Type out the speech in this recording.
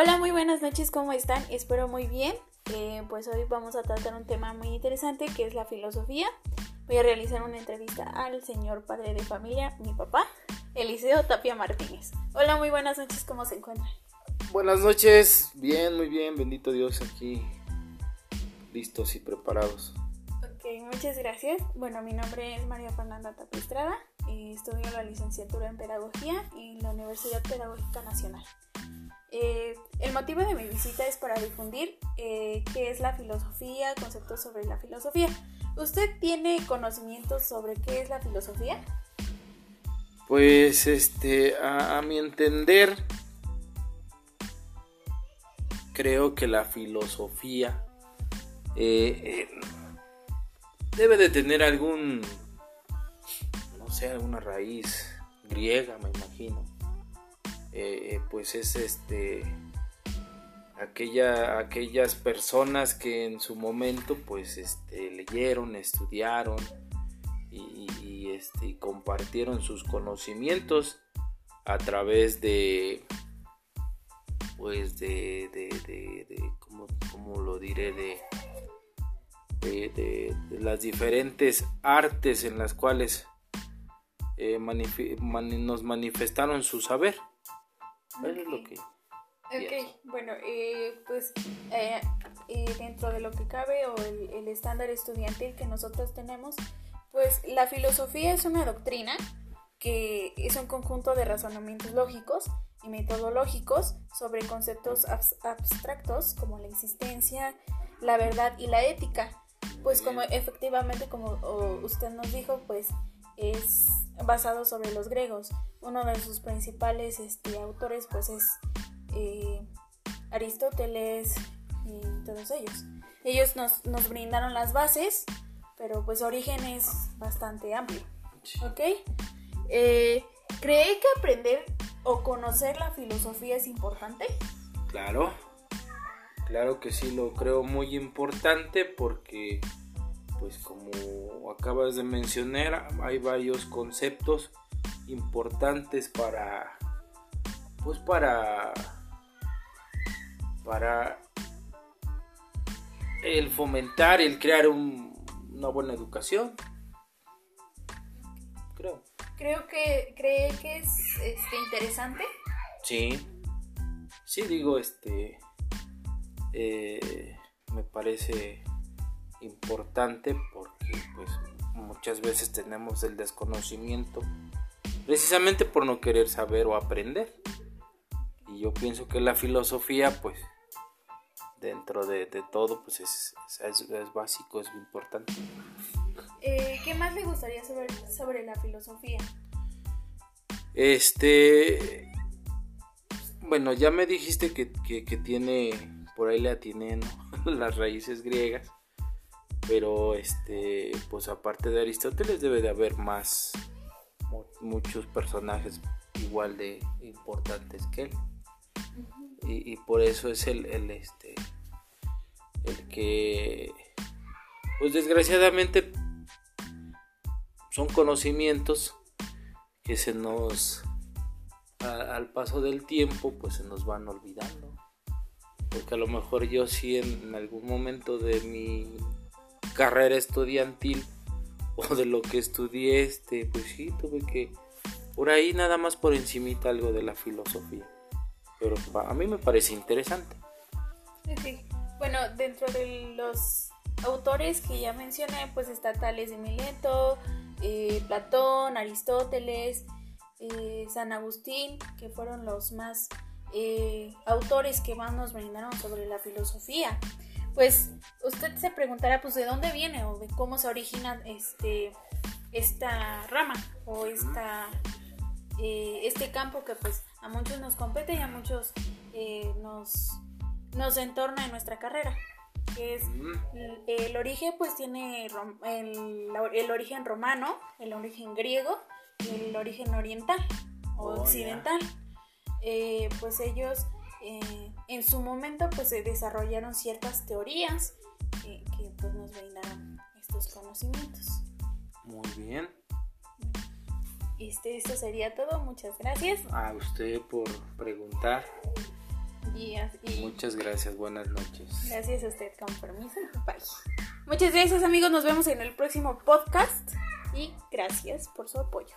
Hola, muy buenas noches, ¿cómo están? Espero muy bien. Eh, pues hoy vamos a tratar un tema muy interesante que es la filosofía. Voy a realizar una entrevista al señor padre de familia, mi papá, Eliseo Tapia Martínez. Hola, muy buenas noches, ¿cómo se encuentra? Buenas noches, bien, muy bien, bendito Dios aquí, listos y preparados. Ok, muchas gracias. Bueno, mi nombre es María Fernanda Tapia Estrada y estudio la licenciatura en Pedagogía en la Universidad Pedagógica Nacional. Eh, el motivo de mi visita es para difundir eh, qué es la filosofía, conceptos sobre la filosofía. ¿Usted tiene conocimientos sobre qué es la filosofía? Pues, este, a, mi entender, creo que la filosofía eh, debe de tener algún, no sé, alguna raíz griega, me imagino eh, eh, pues es este aquella, aquellas personas que en su momento pues este, leyeron, estudiaron y, este, compartieron sus conocimientos a través de pues de, de, ¿cómo, lo diré de, de, las diferentes artes en las cuales eh, nos manifestaron su saber es lo que... Ok, bueno, eh, pues eh, eh, dentro de lo que cabe o el, estándar estudiantil que nosotros tenemos, pues la filosofía es una doctrina que es un conjunto de razonamientos lógicos y metodológicos sobre conceptos abstractos como la existencia, la verdad y la ética. Pues como efectivamente, como usted nos dijo, pues es basado sobre los griegos. Uno de sus principales este, autores pues es eh, Aristóteles y todos ellos. Ellos nos, nos, brindaron las bases, pero pues origen es bastante amplio. ¿Ok? Eh, ¿Cree que aprender o conocer la filosofía es importante? Claro, claro que sí, lo creo muy importante porque pues como acabas de mencionar, hay varios conceptos importantes para pues para para el fomentar, el crear una buena educación. Creo. Creo que cree que es este, interesante. Sí. Sí, digo, este eh, me parece importante porque pues muchas veces tenemos el desconocimiento precisamente por no querer saber o aprender y yo pienso que la filosofía pues dentro de, todo pues es, es, básico, es importante. Eh, ¿Qué más le gustaría saber sobre la filosofía? Este, bueno, ya me dijiste que, que tiene, por ahí la tienen las raíces griegas pero este pues aparte de Aristóteles debe de haber más muchos personajes igual de importantes que él. Y, por eso es el, el este el que pues desgraciadamente son conocimientos que se nos al paso del tiempo pues se nos van olvidando. Porque a lo mejor yo sí en algún momento de mi carrera estudiantil o de lo que estudié, este, pues sí, tuve que por ahí nada más por encimita algo de la filosofía. Pero a mí me parece interesante. Sí, Bueno, dentro de los autores que ya mencioné, pues está Tales de Mileto, eh, Platón, Aristóteles, eh, San Agustín, que fueron los más eh, autores que más nos brindaron sobre la filosofía pues usted se preguntará pues de dónde viene o de cómo se origina este esta rama o esta eh, este campo que pues a muchos nos compete y a muchos eh, nos nos entorna en nuestra carrera que es el, origen pues tiene el, el, origen romano el origen griego y el origen oriental o oh, occidental. Eh, pues ellos eh, en su momento pues se desarrollaron ciertas teorías que, pues nos brindaron estos conocimientos. Muy bien. Este, esto sería todo, muchas gracias. A usted por preguntar. Muchas gracias, buenas noches. Gracias a usted, con permiso. Bye. Muchas gracias amigos, nos vemos en el próximo podcast y gracias por su apoyo.